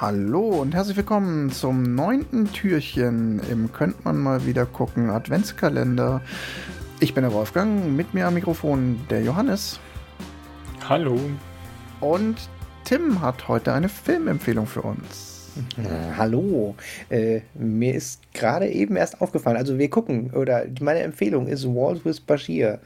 Hallo und herzlich willkommen zum neunten Türchen im Könnt man mal wieder gucken Adventskalender. Ich bin der Wolfgang, mit mir am Mikrofon der Johannes. Hallo. Und Tim hat heute eine Filmempfehlung für uns. Äh, hallo. Äh, mir ist gerade eben erst aufgefallen, also wir gucken, oder meine Empfehlung ist Walls with Bashir.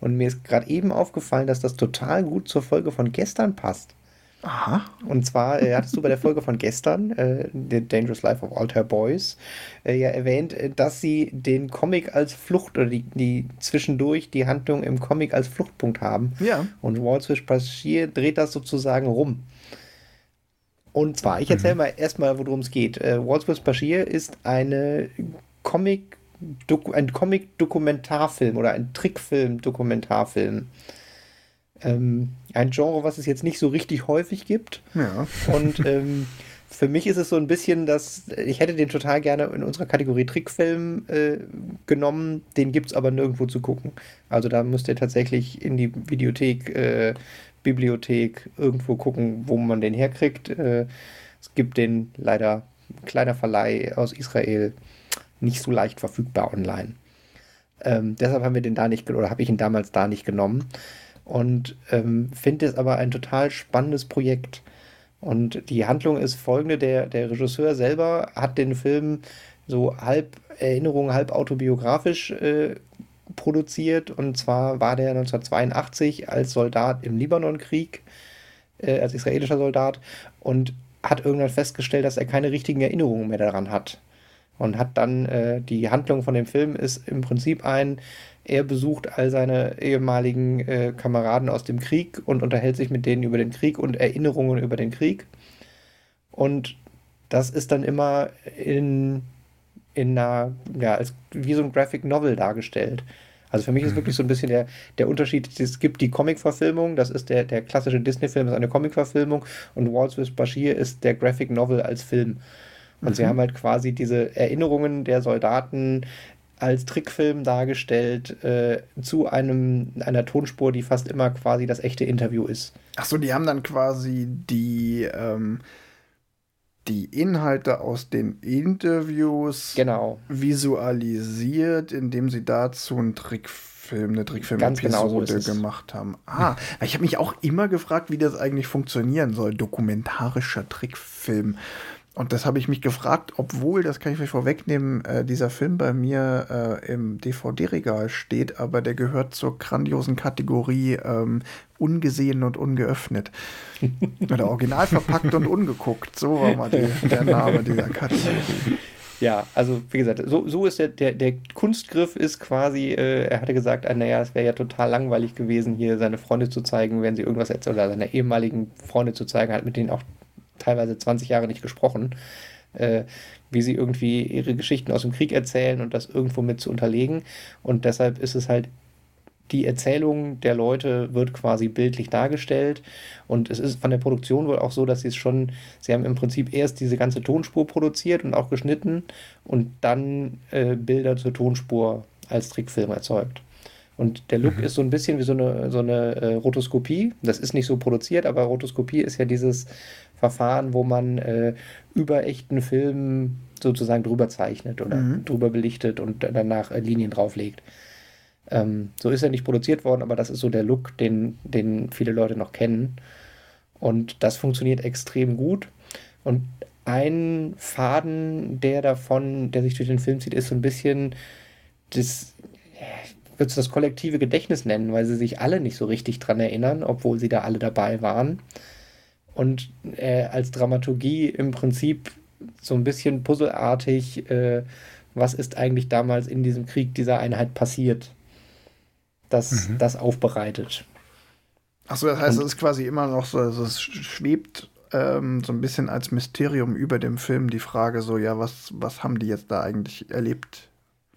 Und mir ist gerade eben aufgefallen, dass das total gut zur Folge von gestern passt. Aha. Und zwar äh, hattest du bei der Folge von gestern, äh, The Dangerous Life of Alter Boys, äh, ja erwähnt, äh, dass sie den Comic als Flucht oder die, die zwischendurch die Handlung im Comic als Fluchtpunkt haben. Ja. Und Walswish Bashir dreht das sozusagen rum. Und zwar, ich erzähle mhm. mal erstmal, worum es geht. Äh, Walswish Bashir ist eine Comic, ein Comic-Dokumentarfilm oder ein Trickfilm-Dokumentarfilm. Ähm, ein Genre, was es jetzt nicht so richtig häufig gibt. Ja. Und ähm, für mich ist es so ein bisschen, dass ich hätte den total gerne in unserer Kategorie Trickfilm äh, genommen. Den gibt es aber nirgendwo zu gucken. Also da müsst ihr tatsächlich in die Videothek, äh, Bibliothek irgendwo gucken, wo man den herkriegt. Äh, es gibt den leider kleiner Verleih aus Israel nicht so leicht verfügbar online. Ähm, deshalb haben wir den da nicht oder habe ich ihn damals da nicht genommen und ähm, finde es aber ein total spannendes Projekt. Und die Handlung ist folgende: der, der Regisseur selber hat den Film so halb Erinnerung, halb autobiografisch äh, produziert. Und zwar war der 1982 als Soldat im Libanonkrieg, äh, als israelischer Soldat, und hat irgendwann festgestellt, dass er keine richtigen Erinnerungen mehr daran hat. Und hat dann äh, die Handlung von dem Film ist im Prinzip ein, er besucht all seine ehemaligen äh, Kameraden aus dem Krieg und unterhält sich mit denen über den Krieg und Erinnerungen über den Krieg. Und das ist dann immer in, in einer, ja, als, wie so ein Graphic Novel dargestellt. Also für mich ist wirklich so ein bisschen der, der Unterschied, es gibt die Comic-Verfilmung, das ist der, der klassische Disney-Film, ist eine Comic-Verfilmung und Waltz with Bashir ist der Graphic Novel als Film. Und mhm. sie haben halt quasi diese Erinnerungen der Soldaten als Trickfilm dargestellt äh, zu einem einer Tonspur, die fast immer quasi das echte Interview ist. Achso, die haben dann quasi die ähm, die Inhalte aus den Interviews genau. visualisiert, indem sie dazu einen Trickfilm, eine Trickfilm-Episode genau so gemacht haben. Ah, ich habe mich auch immer gefragt, wie das eigentlich funktionieren soll. Dokumentarischer Trickfilm. Und das habe ich mich gefragt, obwohl, das kann ich euch vorwegnehmen, äh, dieser Film bei mir äh, im DVD-Regal steht, aber der gehört zur grandiosen Kategorie ähm, ungesehen und ungeöffnet. Oder original verpackt und ungeguckt. So war mal die, der Name dieser Kategorie. Ja, also wie gesagt, so, so ist der, der, der Kunstgriff ist quasi, äh, er hatte gesagt, äh, naja, es wäre ja total langweilig gewesen, hier seine Freunde zu zeigen, wenn sie irgendwas erzählen, oder seine ehemaligen Freunde zu zeigen, halt mit denen auch teilweise 20 Jahre nicht gesprochen, äh, wie sie irgendwie ihre Geschichten aus dem Krieg erzählen und das irgendwo mit zu unterlegen. Und deshalb ist es halt die Erzählung der Leute wird quasi bildlich dargestellt und es ist von der Produktion wohl auch so, dass sie es schon, sie haben im Prinzip erst diese ganze Tonspur produziert und auch geschnitten und dann äh, Bilder zur Tonspur als Trickfilm erzeugt. Und der Look mhm. ist so ein bisschen wie so eine, so eine äh, Rotoskopie. Das ist nicht so produziert, aber Rotoskopie ist ja dieses Verfahren, wo man äh, über echten Filmen sozusagen drüber zeichnet oder mhm. drüber belichtet und danach äh, Linien drauflegt. Ähm, so ist er nicht produziert worden, aber das ist so der Look, den, den viele Leute noch kennen. Und das funktioniert extrem gut. Und ein Faden, der davon, der sich durch den Film zieht, ist so ein bisschen das, ich würde es das kollektive Gedächtnis nennen, weil sie sich alle nicht so richtig dran erinnern, obwohl sie da alle dabei waren und äh, als Dramaturgie im Prinzip so ein bisschen puzzelartig, äh, was ist eigentlich damals in diesem Krieg dieser Einheit passiert, das, mhm. das aufbereitet. Achso, das heißt, und, es ist quasi immer noch so, also es schwebt ähm, so ein bisschen als Mysterium über dem Film die Frage so, ja, was, was haben die jetzt da eigentlich erlebt?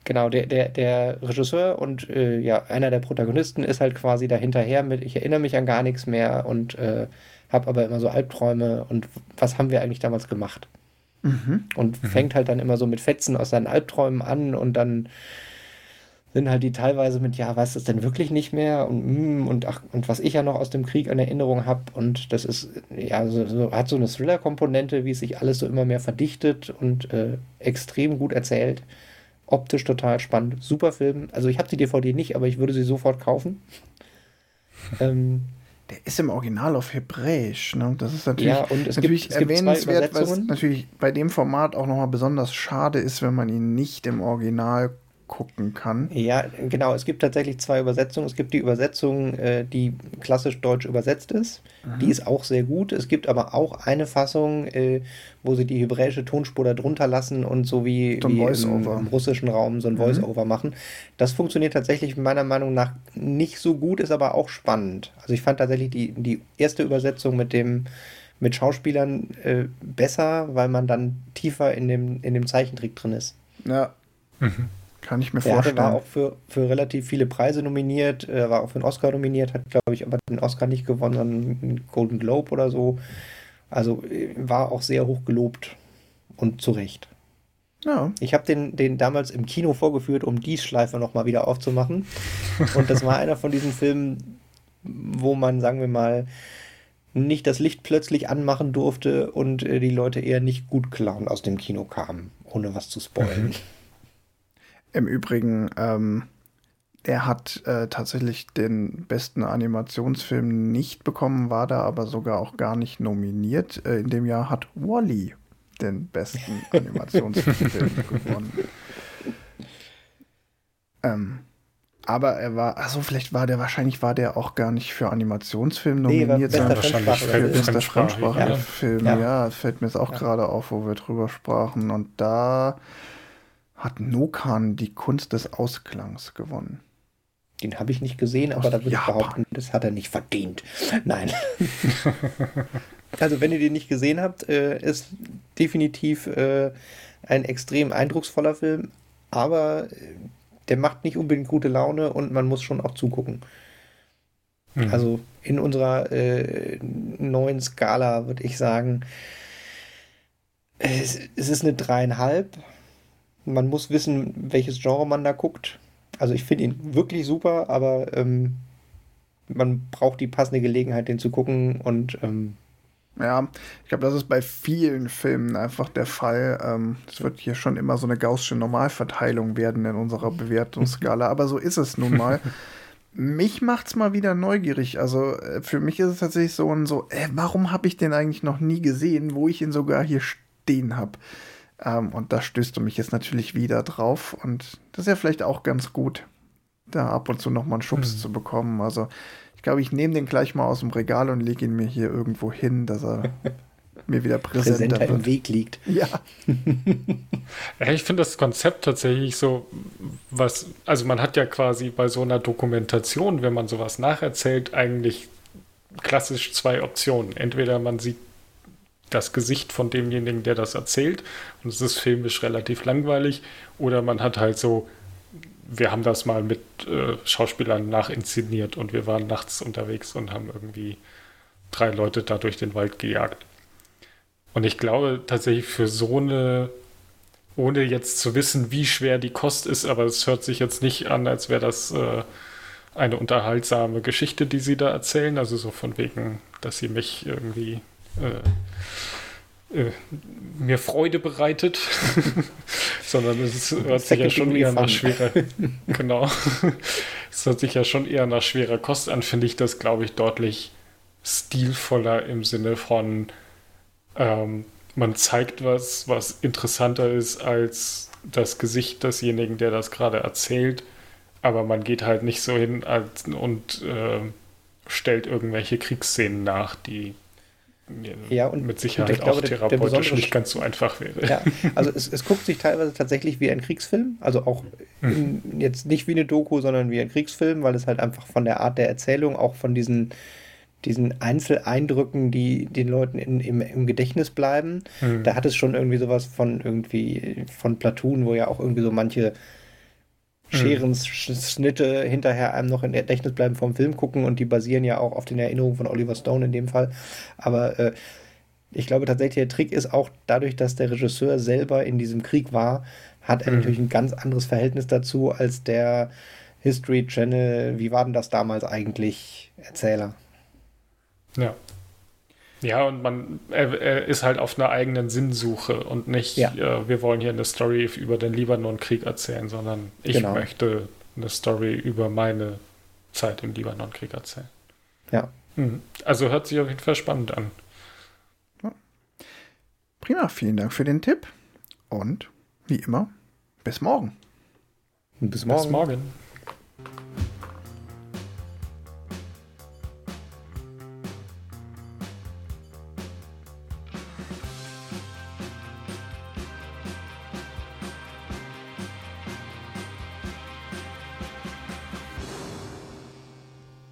Genau, der, der, der Regisseur und äh, ja, einer der Protagonisten ist halt quasi dahinterher mit, ich erinnere mich an gar nichts mehr und äh, habe aber immer so Albträume und was haben wir eigentlich damals gemacht? Mhm. Und mhm. fängt halt dann immer so mit Fetzen aus seinen Albträumen an und dann sind halt die teilweise mit, ja, weiß das denn wirklich nicht mehr und, mm, und ach, und was ich ja noch aus dem Krieg an Erinnerung habe und das ist, ja, so, so, hat so eine Thriller-Komponente, wie es sich alles so immer mehr verdichtet und äh, extrem gut erzählt. Optisch total spannend. Super Film. Also ich habe die DVD nicht, aber ich würde sie sofort kaufen. ähm, der ist im Original auf Hebräisch. Ne? Das ist natürlich, ja, und es natürlich gibt, es erwähnenswert, was natürlich bei dem Format auch nochmal besonders schade ist, wenn man ihn nicht im Original gucken kann. Ja, genau. Es gibt tatsächlich zwei Übersetzungen. Es gibt die Übersetzung, äh, die klassisch deutsch übersetzt ist. Mhm. Die ist auch sehr gut. Es gibt aber auch eine Fassung, äh, wo sie die hebräische Tonspur da drunter lassen und so wie, wie im, im, russischen Raum so ein mhm. Voice-Over mhm. machen. Das funktioniert tatsächlich meiner Meinung nach nicht so gut, ist aber auch spannend. Also ich fand tatsächlich die, die erste Übersetzung mit dem mit Schauspielern äh, besser, weil man dann tiefer in dem, in dem Zeichentrick drin ist. Ja. Mhm. Kann ich mir der vorstellen. Er war auch für, für relativ viele Preise nominiert, er war auch für einen Oscar nominiert, hat, glaube ich, aber den Oscar nicht gewonnen, sondern einen Golden Globe oder so. Also äh, war auch sehr hoch gelobt und zu Recht. Ja. Ich habe den, den damals im Kino vorgeführt, um die Schleife nochmal wieder aufzumachen. Und das war einer von diesen Filmen, wo man, sagen wir mal, nicht das Licht plötzlich anmachen durfte und äh, die Leute eher nicht gut gelaunt aus dem Kino kamen, ohne was zu spoilen. Im Übrigen, ähm, er hat äh, tatsächlich den besten Animationsfilm nicht bekommen, war da aber sogar auch gar nicht nominiert. Äh, in dem Jahr hat Wally den besten Animationsfilm gewonnen. Ähm, aber er war, also vielleicht war der, wahrscheinlich war der auch gar nicht für Animationsfilm nominiert, nee, sondern wahrscheinlich für bester Fremdsprachige Film. Ja. ja, fällt mir jetzt auch ja. gerade auf, wo wir drüber sprachen. Und da hat Nokan die Kunst des Ausklangs gewonnen. Den habe ich nicht gesehen, aber Aus da würde ich behaupten, das hat er nicht verdient. Nein. also, wenn ihr den nicht gesehen habt, äh, ist definitiv äh, ein extrem eindrucksvoller Film, aber äh, der macht nicht unbedingt gute Laune und man muss schon auch zugucken. Mhm. Also in unserer äh, neuen Skala würde ich sagen, es, es ist eine dreieinhalb man muss wissen, welches Genre man da guckt. Also ich finde ihn wirklich super, aber ähm, man braucht die passende Gelegenheit, den zu gucken und ähm, ja, ich glaube, das ist bei vielen Filmen einfach der Fall. Ähm, es ähm, wird hier schon immer so eine gaußsche Normalverteilung werden in unserer Bewertungsskala, aber so ist es nun mal. mich macht's mal wieder neugierig. Also äh, für mich ist es tatsächlich so ein so, äh, warum habe ich den eigentlich noch nie gesehen, wo ich ihn sogar hier stehen habe? Ähm, und da stößt du mich jetzt natürlich wieder drauf. Und das ist ja vielleicht auch ganz gut, da ab und zu nochmal einen Schubs mhm. zu bekommen. Also ich glaube, ich nehme den gleich mal aus dem Regal und lege ihn mir hier irgendwo hin, dass er mir wieder präsenter, präsenter im Weg liegt. Ja. ja ich finde das Konzept tatsächlich so, was, also man hat ja quasi bei so einer Dokumentation, wenn man sowas nacherzählt, eigentlich klassisch zwei Optionen. Entweder man sieht das Gesicht von demjenigen, der das erzählt. Und es ist filmisch relativ langweilig. Oder man hat halt so, wir haben das mal mit äh, Schauspielern nachinszeniert und wir waren nachts unterwegs und haben irgendwie drei Leute da durch den Wald gejagt. Und ich glaube tatsächlich für so eine, ohne jetzt zu wissen, wie schwer die Kost ist, aber es hört sich jetzt nicht an, als wäre das äh, eine unterhaltsame Geschichte, die sie da erzählen. Also so von wegen, dass sie mich irgendwie äh, äh, mir Freude bereitet, sondern es hört sich ja schon eher nach schwerer, genau, es hört sich ja schon eher nach schwerer Kost an, finde ich das, glaube ich, deutlich stilvoller im Sinne von, ähm, man zeigt was, was interessanter ist als das Gesicht desjenigen, der das gerade erzählt, aber man geht halt nicht so hin als, und äh, stellt irgendwelche Kriegsszenen nach, die ja, und mit Sicherheit und glaube, auch therapeutisch der, nicht ganz so einfach wäre. Ja, also es, es, guckt sich teilweise tatsächlich wie ein Kriegsfilm, also auch in, jetzt nicht wie eine Doku, sondern wie ein Kriegsfilm, weil es halt einfach von der Art der Erzählung, auch von diesen, diesen Einzeleindrücken, die den Leuten in, im, im Gedächtnis bleiben, mhm. da hat es schon irgendwie sowas von irgendwie von Platoon, wo ja auch irgendwie so manche hm. Scherenschnitte hinterher einem noch in Gedächtnis bleiben vom Film gucken und die basieren ja auch auf den Erinnerungen von Oliver Stone in dem Fall. Aber äh, ich glaube tatsächlich, der Trick ist auch dadurch, dass der Regisseur selber in diesem Krieg war, hat er mhm. natürlich ein ganz anderes Verhältnis dazu als der History Channel, wie war denn das damals eigentlich, Erzähler. Ja. Ja, und man er, er ist halt auf einer eigenen Sinnsuche und nicht, ja. äh, wir wollen hier eine Story über den Libanon-Krieg erzählen, sondern ich genau. möchte eine Story über meine Zeit im Libanon-Krieg erzählen. Ja. Mhm. Also hört sich auf jeden Fall spannend an. Prima, vielen Dank für den Tipp. Und wie immer, bis morgen. Bis morgen. Bis morgen.